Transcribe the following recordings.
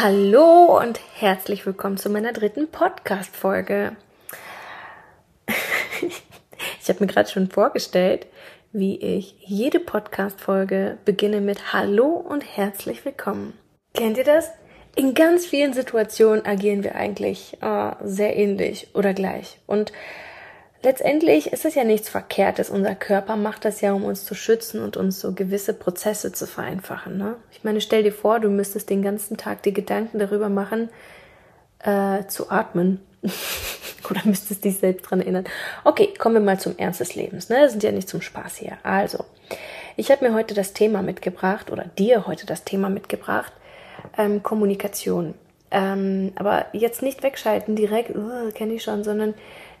Hallo und herzlich willkommen zu meiner dritten Podcast-Folge. ich habe mir gerade schon vorgestellt, wie ich jede Podcast-Folge beginne mit Hallo und herzlich willkommen. Kennt ihr das? In ganz vielen Situationen agieren wir eigentlich äh, sehr ähnlich oder gleich. Und letztendlich ist es ja nichts Verkehrtes. Unser Körper macht das ja, um uns zu schützen und uns so gewisse Prozesse zu vereinfachen. Ne? Ich meine, stell dir vor, du müsstest den ganzen Tag die Gedanken darüber machen, äh, zu atmen. Oder müsstest dich selbst dran erinnern. Okay, kommen wir mal zum Ernst des Lebens. Ne? Wir sind ja nicht zum Spaß hier. Also, ich habe mir heute das Thema mitgebracht oder dir heute das Thema mitgebracht. Ähm, Kommunikation. Ähm, aber jetzt nicht wegschalten direkt, uh, kenne ich schon, sondern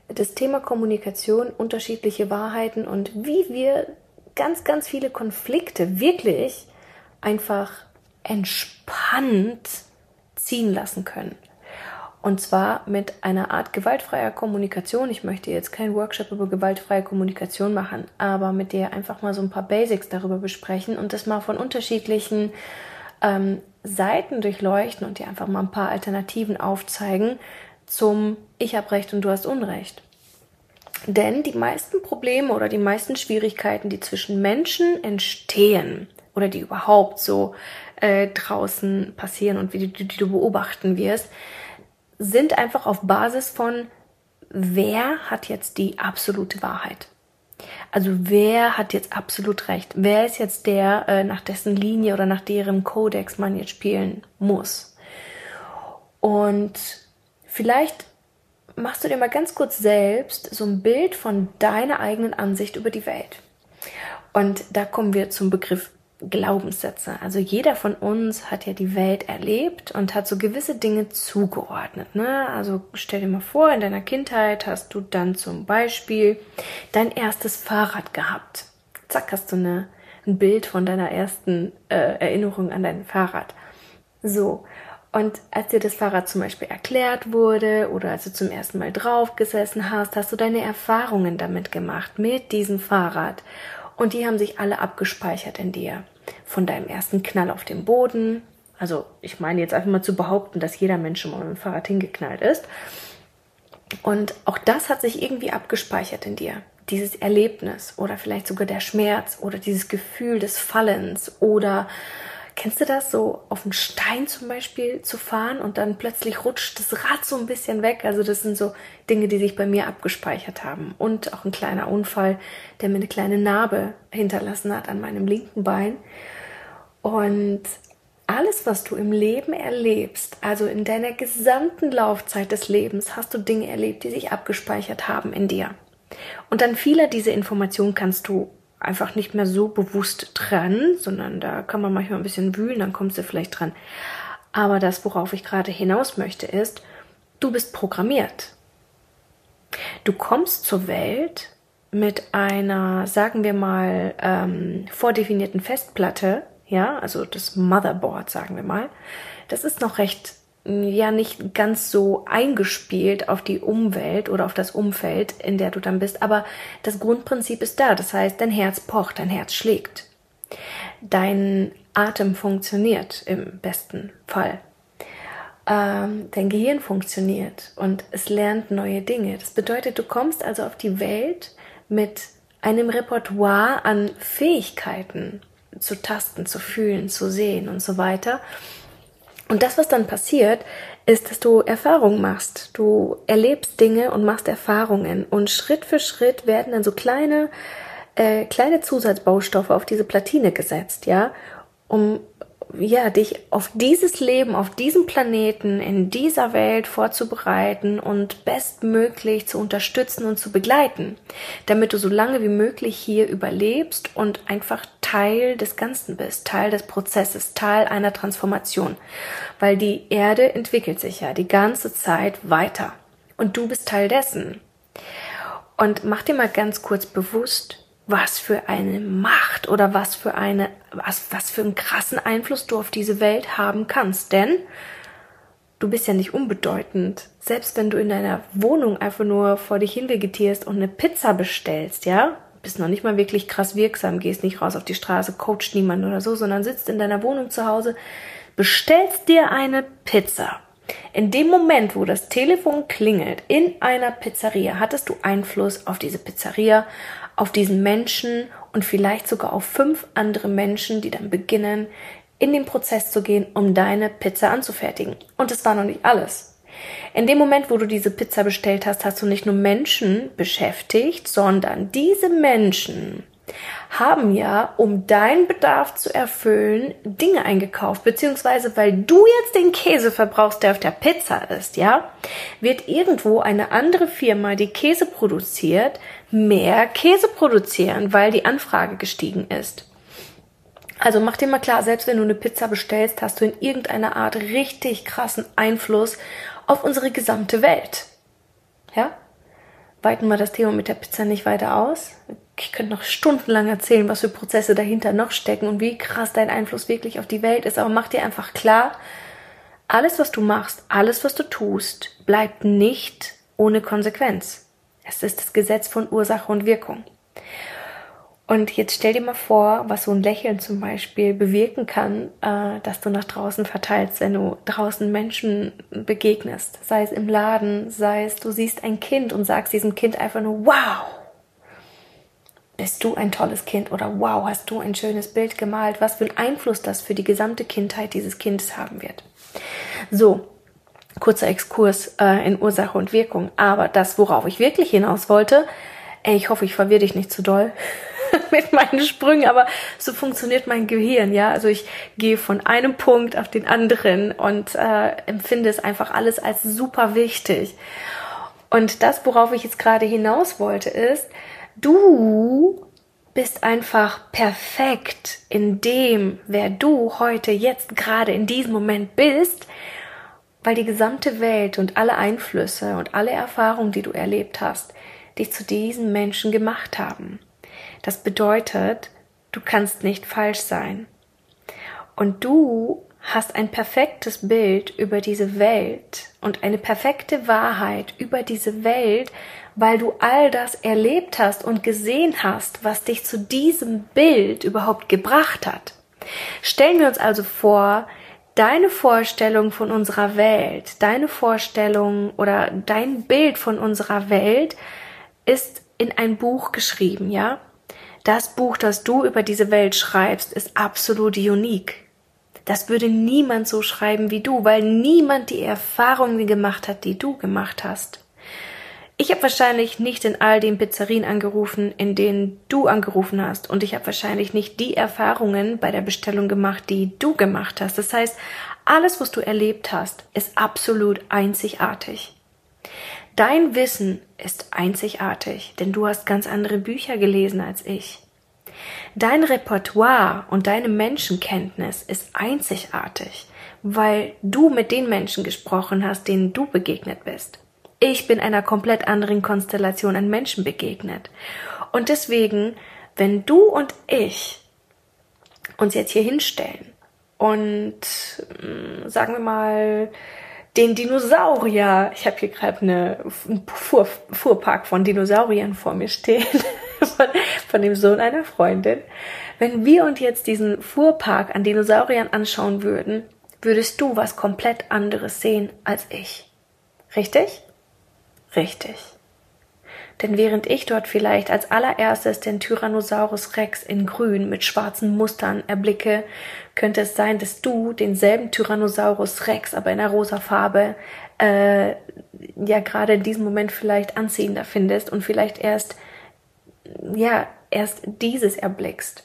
das Thema Kommunikation, unterschiedliche Wahrheiten und wie wir ganz, ganz viele Konflikte wirklich einfach entspannt ziehen lassen können. Und zwar mit einer Art gewaltfreier Kommunikation. Ich möchte jetzt keinen Workshop über gewaltfreie Kommunikation machen, aber mit dir einfach mal so ein paar Basics darüber besprechen und das mal von unterschiedlichen ähm, Seiten durchleuchten und dir einfach mal ein paar Alternativen aufzeigen zum Ich habe Recht und du hast Unrecht. Denn die meisten Probleme oder die meisten Schwierigkeiten, die zwischen Menschen entstehen oder die überhaupt so äh, draußen passieren und wie die, die du beobachten wirst, sind einfach auf Basis von, wer hat jetzt die absolute Wahrheit? Also wer hat jetzt absolut recht? Wer ist jetzt der, äh, nach dessen Linie oder nach deren Kodex man jetzt spielen muss? Und vielleicht machst du dir mal ganz kurz selbst so ein Bild von deiner eigenen Ansicht über die Welt. Und da kommen wir zum Begriff Glaubenssätze. Also jeder von uns hat ja die Welt erlebt und hat so gewisse Dinge zugeordnet. Ne? Also stell dir mal vor, in deiner Kindheit hast du dann zum Beispiel dein erstes Fahrrad gehabt. Zack, hast du eine, ein Bild von deiner ersten äh, Erinnerung an dein Fahrrad. So. Und als dir das Fahrrad zum Beispiel erklärt wurde oder als du zum ersten Mal draufgesessen hast, hast du deine Erfahrungen damit gemacht, mit diesem Fahrrad. Und die haben sich alle abgespeichert in dir. Von deinem ersten Knall auf dem Boden. Also ich meine jetzt einfach mal zu behaupten, dass jeder Mensch schon mal mit dem Fahrrad hingeknallt ist. Und auch das hat sich irgendwie abgespeichert in dir. Dieses Erlebnis oder vielleicht sogar der Schmerz oder dieses Gefühl des Fallens oder Kennst du das, so auf einen Stein zum Beispiel zu fahren und dann plötzlich rutscht das Rad so ein bisschen weg? Also das sind so Dinge, die sich bei mir abgespeichert haben. Und auch ein kleiner Unfall, der mir eine kleine Narbe hinterlassen hat an meinem linken Bein. Und alles, was du im Leben erlebst, also in deiner gesamten Laufzeit des Lebens, hast du Dinge erlebt, die sich abgespeichert haben in dir. Und dann vieler dieser Informationen kannst du einfach nicht mehr so bewusst dran, sondern da kann man manchmal ein bisschen wühlen, dann kommst du vielleicht dran. Aber das, worauf ich gerade hinaus möchte, ist, du bist programmiert. Du kommst zur Welt mit einer, sagen wir mal, ähm, vordefinierten Festplatte, ja, also das Motherboard, sagen wir mal. Das ist noch recht ja nicht ganz so eingespielt auf die Umwelt oder auf das Umfeld, in der du dann bist, aber das Grundprinzip ist da. Das heißt, dein Herz pocht, dein Herz schlägt. Dein Atem funktioniert im besten Fall. Ähm, dein Gehirn funktioniert und es lernt neue Dinge. Das bedeutet, du kommst also auf die Welt mit einem Repertoire an Fähigkeiten zu tasten, zu fühlen, zu sehen und so weiter und das, was dann passiert, ist, dass du Erfahrungen machst. Du erlebst Dinge und machst Erfahrungen. Und Schritt für Schritt werden dann so kleine, äh, kleine Zusatzbaustoffe auf diese Platine gesetzt, ja, um ja, dich auf dieses Leben, auf diesem Planeten, in dieser Welt vorzubereiten und bestmöglich zu unterstützen und zu begleiten, damit du so lange wie möglich hier überlebst und einfach Teil des Ganzen bist, Teil des Prozesses, Teil einer Transformation. Weil die Erde entwickelt sich ja die ganze Zeit weiter und du bist Teil dessen. Und mach dir mal ganz kurz bewusst, was für eine Macht oder was für eine, was, was für einen krassen Einfluss du auf diese Welt haben kannst. Denn du bist ja nicht unbedeutend. Selbst wenn du in deiner Wohnung einfach nur vor dich hinvegetierst und eine Pizza bestellst, ja, bist noch nicht mal wirklich krass wirksam, gehst nicht raus auf die Straße, coacht niemand oder so, sondern sitzt in deiner Wohnung zu Hause, bestellst dir eine Pizza. In dem Moment, wo das Telefon klingelt in einer Pizzeria, hattest du Einfluss auf diese Pizzeria, auf diesen Menschen und vielleicht sogar auf fünf andere Menschen, die dann beginnen, in den Prozess zu gehen, um deine Pizza anzufertigen. Und das war noch nicht alles. In dem Moment, wo du diese Pizza bestellt hast, hast du nicht nur Menschen beschäftigt, sondern diese Menschen haben ja, um deinen Bedarf zu erfüllen, Dinge eingekauft, beziehungsweise weil du jetzt den Käse verbrauchst, der auf der Pizza ist, ja, wird irgendwo eine andere Firma, die Käse produziert, mehr Käse produzieren, weil die Anfrage gestiegen ist. Also mach dir mal klar, selbst wenn du eine Pizza bestellst, hast du in irgendeiner Art richtig krassen Einfluss auf unsere gesamte Welt. Ja? Weiten wir das Thema mit der Pizza nicht weiter aus. Ich könnte noch stundenlang erzählen, was für Prozesse dahinter noch stecken und wie krass dein Einfluss wirklich auf die Welt ist. Aber mach dir einfach klar, alles, was du machst, alles, was du tust, bleibt nicht ohne Konsequenz. Es ist das Gesetz von Ursache und Wirkung. Und jetzt stell dir mal vor, was so ein Lächeln zum Beispiel bewirken kann, äh, dass du nach draußen verteilst, wenn du draußen Menschen begegnest. Sei es im Laden, sei es du siehst ein Kind und sagst diesem Kind einfach nur, wow, bist du ein tolles Kind oder wow, hast du ein schönes Bild gemalt, was für einen Einfluss das für die gesamte Kindheit dieses Kindes haben wird. So, kurzer Exkurs äh, in Ursache und Wirkung. Aber das, worauf ich wirklich hinaus wollte, ey, ich hoffe, ich verwirre dich nicht zu doll. mit meinen Sprüngen, aber so funktioniert mein Gehirn, ja. Also ich gehe von einem Punkt auf den anderen und äh, empfinde es einfach alles als super wichtig. Und das, worauf ich jetzt gerade hinaus wollte, ist, du bist einfach perfekt in dem, wer du heute, jetzt, gerade in diesem Moment bist, weil die gesamte Welt und alle Einflüsse und alle Erfahrungen, die du erlebt hast, dich zu diesen Menschen gemacht haben. Das bedeutet, du kannst nicht falsch sein. Und du hast ein perfektes Bild über diese Welt und eine perfekte Wahrheit über diese Welt, weil du all das erlebt hast und gesehen hast, was dich zu diesem Bild überhaupt gebracht hat. Stellen wir uns also vor, deine Vorstellung von unserer Welt, deine Vorstellung oder dein Bild von unserer Welt ist in ein Buch geschrieben, ja? Das Buch, das du über diese Welt schreibst, ist absolut unique. Das würde niemand so schreiben wie du, weil niemand die Erfahrungen gemacht hat, die du gemacht hast. Ich habe wahrscheinlich nicht in all den Pizzerien angerufen, in denen du angerufen hast. Und ich habe wahrscheinlich nicht die Erfahrungen bei der Bestellung gemacht, die du gemacht hast. Das heißt, alles, was du erlebt hast, ist absolut einzigartig. Dein Wissen ist einzigartig, denn du hast ganz andere Bücher gelesen als ich. Dein Repertoire und deine Menschenkenntnis ist einzigartig, weil du mit den Menschen gesprochen hast, denen du begegnet bist. Ich bin einer komplett anderen Konstellation an Menschen begegnet. Und deswegen, wenn du und ich uns jetzt hier hinstellen und hm, sagen wir mal den Dinosaurier. Ich habe hier gerade eine Fuhr, Fuhrpark von Dinosauriern vor mir stehen, von, von dem Sohn einer Freundin. Wenn wir uns jetzt diesen Fuhrpark an Dinosauriern anschauen würden, würdest du was komplett anderes sehen als ich. Richtig? Richtig. Denn während ich dort vielleicht als allererstes den Tyrannosaurus Rex in grün mit schwarzen Mustern erblicke, könnte es sein, dass du denselben Tyrannosaurus Rex, aber in einer rosa Farbe, äh, ja gerade in diesem Moment vielleicht anziehender findest und vielleicht erst, ja, erst dieses erblickst.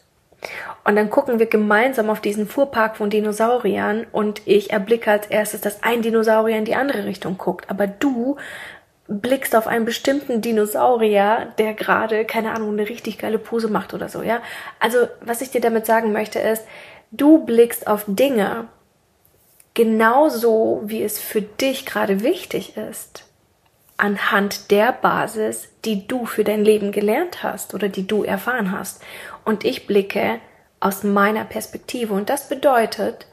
Und dann gucken wir gemeinsam auf diesen Fuhrpark von Dinosauriern und ich erblicke als erstes, dass ein Dinosaurier in die andere Richtung guckt. Aber du blickst auf einen bestimmten Dinosaurier, der gerade, keine Ahnung, eine richtig geile Pose macht oder so, ja. Also, was ich dir damit sagen möchte, ist, du blickst auf Dinge genauso, wie es für dich gerade wichtig ist, anhand der Basis, die du für dein Leben gelernt hast oder die du erfahren hast. Und ich blicke aus meiner Perspektive. Und das bedeutet,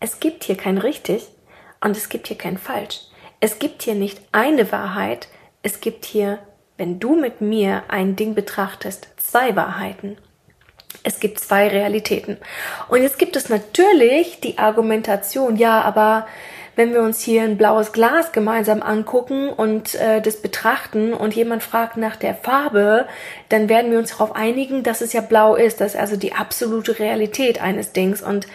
es gibt hier kein richtig und es gibt hier kein falsch. Es gibt hier nicht eine Wahrheit, es gibt hier, wenn du mit mir ein Ding betrachtest, zwei Wahrheiten. Es gibt zwei Realitäten. Und jetzt gibt es natürlich die Argumentation, ja, aber wenn wir uns hier ein blaues Glas gemeinsam angucken und äh, das betrachten und jemand fragt nach der Farbe, dann werden wir uns darauf einigen, dass es ja blau ist. Das ist also die absolute Realität eines Dings. Und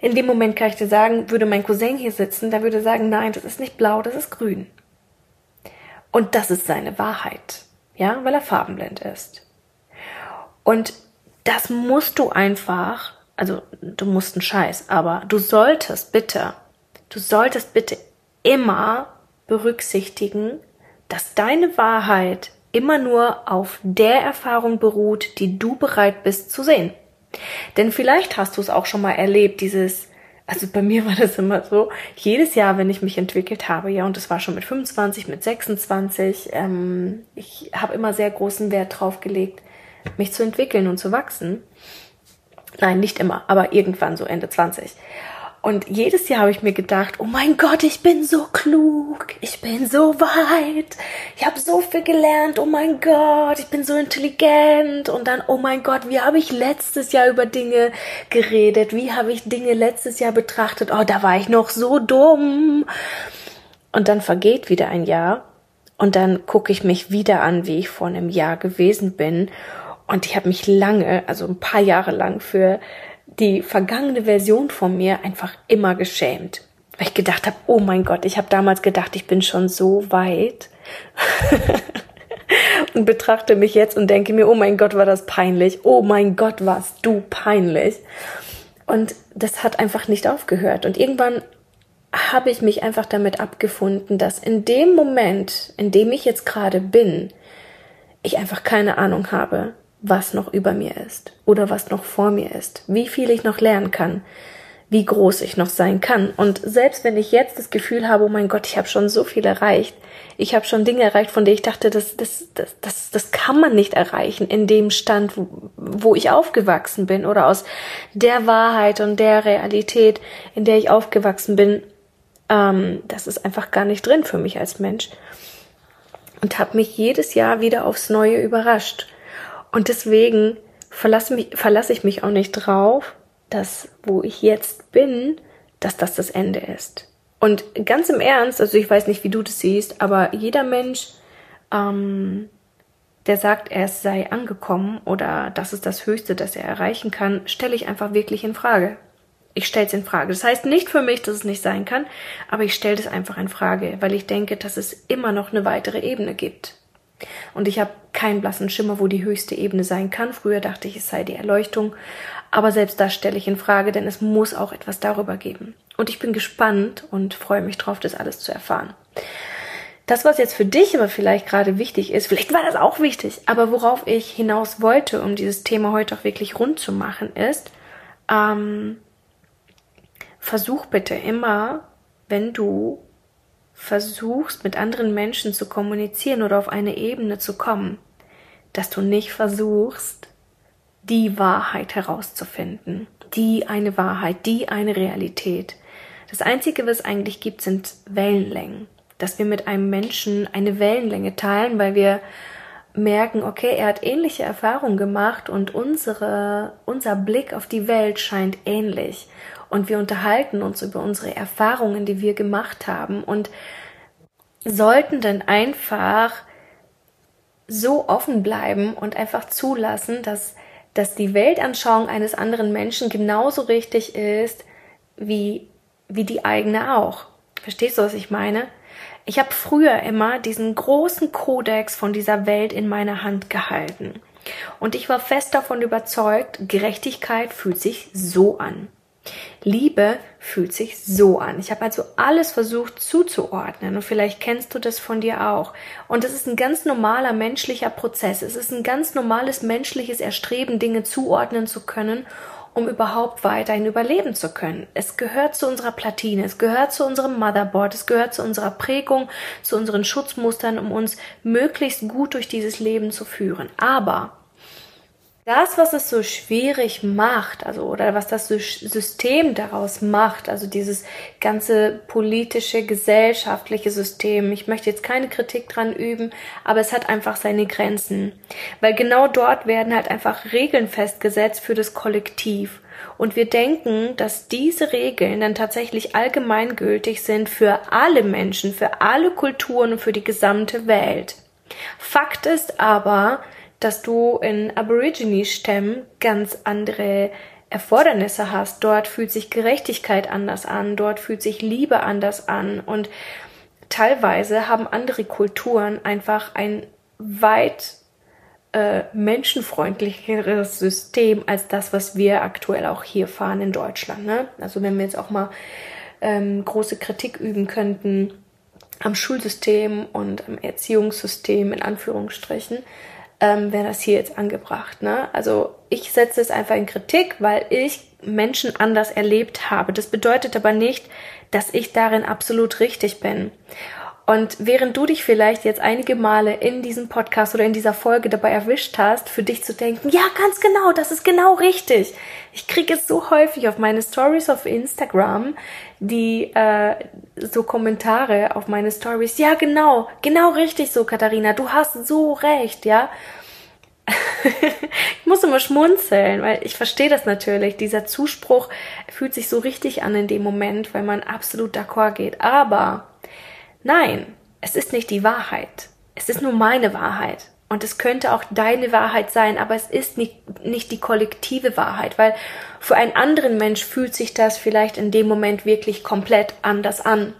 in dem Moment kann ich dir sagen, würde mein Cousin hier sitzen, der würde sagen, nein, das ist nicht blau, das ist grün. Und das ist seine Wahrheit. Ja, weil er farbenblind ist. Und das musst du einfach, also du musst einen Scheiß, aber du solltest bitte Du solltest bitte immer berücksichtigen, dass deine Wahrheit immer nur auf der Erfahrung beruht, die du bereit bist zu sehen. Denn vielleicht hast du es auch schon mal erlebt, dieses, also bei mir war das immer so, jedes Jahr, wenn ich mich entwickelt habe, ja, und das war schon mit 25, mit 26, ähm, ich habe immer sehr großen Wert drauf gelegt, mich zu entwickeln und zu wachsen. Nein, nicht immer, aber irgendwann so Ende 20. Und jedes Jahr habe ich mir gedacht, oh mein Gott, ich bin so klug, ich bin so weit, ich habe so viel gelernt, oh mein Gott, ich bin so intelligent. Und dann, oh mein Gott, wie habe ich letztes Jahr über Dinge geredet, wie habe ich Dinge letztes Jahr betrachtet, oh, da war ich noch so dumm. Und dann vergeht wieder ein Jahr und dann gucke ich mich wieder an, wie ich vor einem Jahr gewesen bin. Und ich habe mich lange, also ein paar Jahre lang für die vergangene Version von mir einfach immer geschämt. Weil ich gedacht habe, oh mein Gott, ich habe damals gedacht, ich bin schon so weit. und betrachte mich jetzt und denke mir, oh mein Gott, war das peinlich. Oh mein Gott, warst du peinlich. Und das hat einfach nicht aufgehört. Und irgendwann habe ich mich einfach damit abgefunden, dass in dem Moment, in dem ich jetzt gerade bin, ich einfach keine Ahnung habe, was noch über mir ist oder was noch vor mir ist, wie viel ich noch lernen kann, wie groß ich noch sein kann. Und selbst wenn ich jetzt das Gefühl habe, oh mein Gott, ich habe schon so viel erreicht, ich habe schon Dinge erreicht, von denen ich dachte, das, das, das, das, das kann man nicht erreichen in dem Stand, wo, ich aufgewachsen bin oder aus der Wahrheit und der Realität, in der ich aufgewachsen bin, ähm, das ist einfach gar nicht drin für mich als Mensch. Und habe mich jedes Jahr wieder aufs Neue überrascht. Und deswegen verlasse, mich, verlasse ich mich auch nicht drauf, dass wo ich jetzt bin, dass das das Ende ist. Und ganz im Ernst, also ich weiß nicht, wie du das siehst, aber jeder Mensch, ähm, der sagt, er sei angekommen oder das ist das Höchste, das er erreichen kann, stelle ich einfach wirklich in Frage. Ich stelle es in Frage. Das heißt nicht für mich, dass es nicht sein kann, aber ich stelle es einfach in Frage, weil ich denke, dass es immer noch eine weitere Ebene gibt. Und ich habe keinen blassen Schimmer, wo die höchste Ebene sein kann. Früher dachte ich, es sei die Erleuchtung. Aber selbst das stelle ich in Frage, denn es muss auch etwas darüber geben. Und ich bin gespannt und freue mich drauf, das alles zu erfahren. Das, was jetzt für dich aber vielleicht gerade wichtig ist, vielleicht war das auch wichtig, aber worauf ich hinaus wollte, um dieses Thema heute auch wirklich rund zu machen, ist, ähm, versuch bitte immer, wenn du versuchst, mit anderen Menschen zu kommunizieren oder auf eine Ebene zu kommen, dass du nicht versuchst, die Wahrheit herauszufinden, die eine Wahrheit, die eine Realität. Das Einzige, was es eigentlich gibt, sind Wellenlängen. Dass wir mit einem Menschen eine Wellenlänge teilen, weil wir merken, okay, er hat ähnliche Erfahrungen gemacht und unsere, unser Blick auf die Welt scheint ähnlich und wir unterhalten uns über unsere Erfahrungen, die wir gemacht haben und sollten dann einfach so offen bleiben und einfach zulassen, dass, dass die Weltanschauung eines anderen Menschen genauso richtig ist wie, wie die eigene auch. Verstehst du, was ich meine? Ich habe früher immer diesen großen Kodex von dieser Welt in meiner Hand gehalten. Und ich war fest davon überzeugt, Gerechtigkeit fühlt sich so an. Liebe fühlt sich so an. Ich habe also alles versucht zuzuordnen und vielleicht kennst du das von dir auch. Und das ist ein ganz normaler menschlicher Prozess. Es ist ein ganz normales menschliches Erstreben, Dinge zuordnen zu können, um überhaupt weiterhin überleben zu können. Es gehört zu unserer Platine, es gehört zu unserem Motherboard, es gehört zu unserer Prägung, zu unseren Schutzmustern, um uns möglichst gut durch dieses Leben zu führen. Aber das, was es so schwierig macht, also oder was das System daraus macht, also dieses ganze politische, gesellschaftliche System. Ich möchte jetzt keine Kritik dran üben, aber es hat einfach seine Grenzen, weil genau dort werden halt einfach Regeln festgesetzt für das Kollektiv. Und wir denken, dass diese Regeln dann tatsächlich allgemeingültig sind für alle Menschen, für alle Kulturen und für die gesamte Welt. Fakt ist aber, dass du in Aborigine-Stämmen ganz andere Erfordernisse hast. Dort fühlt sich Gerechtigkeit anders an, dort fühlt sich Liebe anders an und teilweise haben andere Kulturen einfach ein weit äh, menschenfreundlicheres System als das, was wir aktuell auch hier fahren in Deutschland. Ne? Also wenn wir jetzt auch mal ähm, große Kritik üben könnten am Schulsystem und am Erziehungssystem in Anführungsstrichen, ähm, wäre das hier jetzt angebracht. Ne? Also ich setze es einfach in Kritik, weil ich Menschen anders erlebt habe. Das bedeutet aber nicht, dass ich darin absolut richtig bin. Und während du dich vielleicht jetzt einige Male in diesem Podcast oder in dieser Folge dabei erwischt hast, für dich zu denken, ja, ganz genau, das ist genau richtig. Ich kriege es so häufig auf meine Stories auf Instagram, die äh, so Kommentare auf meine Stories, ja, genau, genau richtig so, Katharina, du hast so recht, ja. ich muss immer schmunzeln, weil ich verstehe das natürlich. Dieser Zuspruch fühlt sich so richtig an in dem Moment, weil man absolut d'accord geht. Aber Nein, es ist nicht die Wahrheit. Es ist nur meine Wahrheit. Und es könnte auch deine Wahrheit sein, aber es ist nicht, nicht die kollektive Wahrheit, weil für einen anderen Mensch fühlt sich das vielleicht in dem Moment wirklich komplett anders an.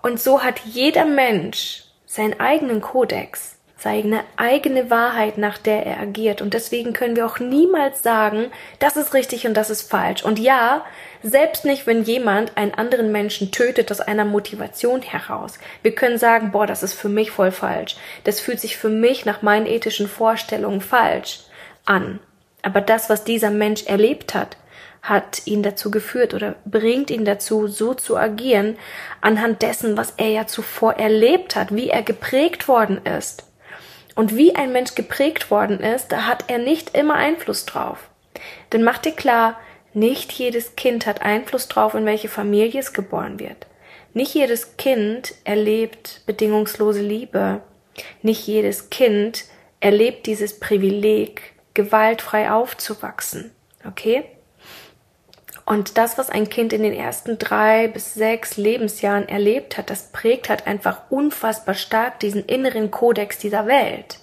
Und so hat jeder Mensch seinen eigenen Kodex, seine eigene Wahrheit, nach der er agiert. Und deswegen können wir auch niemals sagen, das ist richtig und das ist falsch. Und ja, selbst nicht, wenn jemand einen anderen Menschen tötet aus einer Motivation heraus. Wir können sagen, boah, das ist für mich voll falsch. Das fühlt sich für mich nach meinen ethischen Vorstellungen falsch an. Aber das, was dieser Mensch erlebt hat, hat ihn dazu geführt oder bringt ihn dazu, so zu agieren, anhand dessen, was er ja zuvor erlebt hat, wie er geprägt worden ist. Und wie ein Mensch geprägt worden ist, da hat er nicht immer Einfluss drauf. Denn mach dir klar, nicht jedes Kind hat Einfluss darauf, in welche Familie es geboren wird. Nicht jedes Kind erlebt bedingungslose Liebe. Nicht jedes Kind erlebt dieses Privileg, gewaltfrei aufzuwachsen. Okay? Und das, was ein Kind in den ersten drei bis sechs Lebensjahren erlebt hat, das prägt halt einfach unfassbar stark diesen inneren Kodex dieser Welt.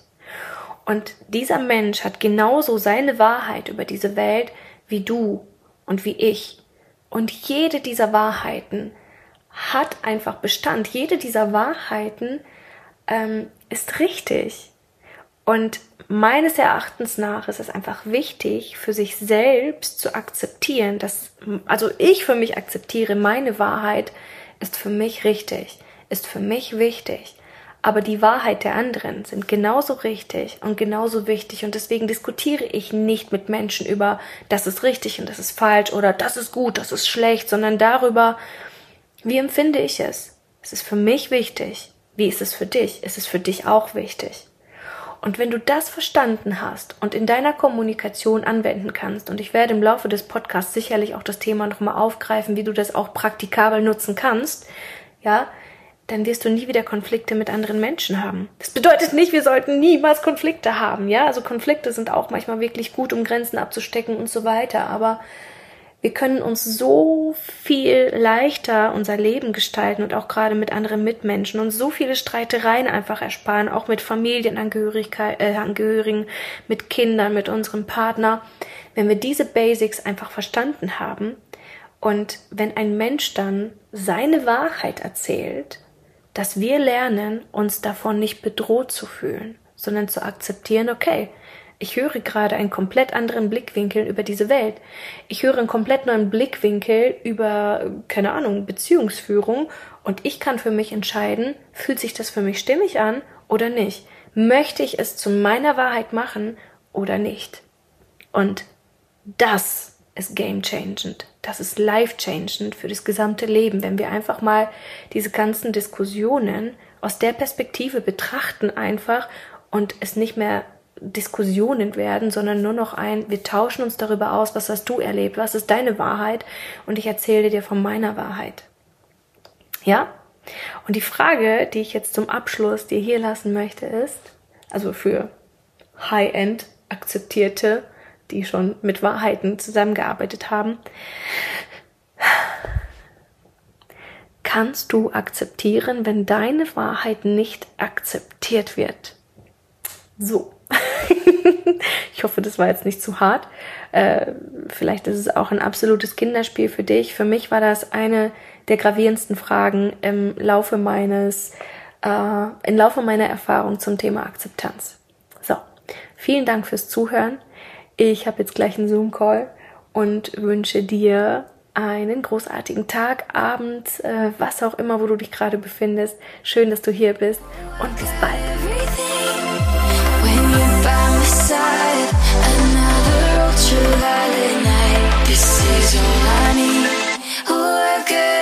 Und dieser Mensch hat genauso seine Wahrheit über diese Welt wie du und wie ich. Und jede dieser Wahrheiten hat einfach Bestand. Jede dieser Wahrheiten ähm, ist richtig. Und meines Erachtens nach ist es einfach wichtig, für sich selbst zu akzeptieren, dass, also ich für mich akzeptiere, meine Wahrheit ist für mich richtig, ist für mich wichtig aber die Wahrheit der anderen sind genauso richtig und genauso wichtig und deswegen diskutiere ich nicht mit Menschen über, das ist richtig und das ist falsch oder das ist gut, das ist schlecht, sondern darüber, wie empfinde ich es? Es ist für mich wichtig. Wie ist es für dich? Ist es für dich auch wichtig? Und wenn du das verstanden hast und in deiner Kommunikation anwenden kannst, und ich werde im Laufe des Podcasts sicherlich auch das Thema nochmal aufgreifen, wie du das auch praktikabel nutzen kannst, ja, dann wirst du nie wieder Konflikte mit anderen Menschen haben. Das bedeutet nicht, wir sollten niemals Konflikte haben, ja? Also Konflikte sind auch manchmal wirklich gut, um Grenzen abzustecken und so weiter, aber wir können uns so viel leichter unser Leben gestalten und auch gerade mit anderen Mitmenschen und so viele Streitereien einfach ersparen, auch mit Familienangehörigen, äh, mit Kindern, mit unserem Partner, wenn wir diese Basics einfach verstanden haben. Und wenn ein Mensch dann seine Wahrheit erzählt, dass wir lernen, uns davon nicht bedroht zu fühlen, sondern zu akzeptieren, okay, ich höre gerade einen komplett anderen Blickwinkel über diese Welt. Ich höre einen komplett neuen Blickwinkel über, keine Ahnung, Beziehungsführung und ich kann für mich entscheiden, fühlt sich das für mich stimmig an oder nicht? Möchte ich es zu meiner Wahrheit machen oder nicht? Und das ist game changend. Das ist life changend für das gesamte Leben, wenn wir einfach mal diese ganzen Diskussionen aus der Perspektive betrachten einfach und es nicht mehr Diskussionen werden, sondern nur noch ein, wir tauschen uns darüber aus, was hast du erlebt, was ist deine Wahrheit und ich erzähle dir von meiner Wahrheit. Ja? Und die Frage, die ich jetzt zum Abschluss dir hier lassen möchte, ist, also für High-End akzeptierte, die schon mit Wahrheiten zusammengearbeitet haben, kannst du akzeptieren, wenn deine Wahrheit nicht akzeptiert wird? So. ich hoffe, das war jetzt nicht zu hart. Äh, vielleicht ist es auch ein absolutes Kinderspiel für dich. Für mich war das eine der gravierendsten Fragen im Laufe meines, äh, im Laufe meiner Erfahrung zum Thema Akzeptanz. So. Vielen Dank fürs Zuhören. Ich habe jetzt gleich einen Zoom-Call und wünsche dir einen großartigen Tag, Abend, äh, was auch immer, wo du dich gerade befindest. Schön, dass du hier bist und bis bald. true light at night. This is all I need. Oh, I've got.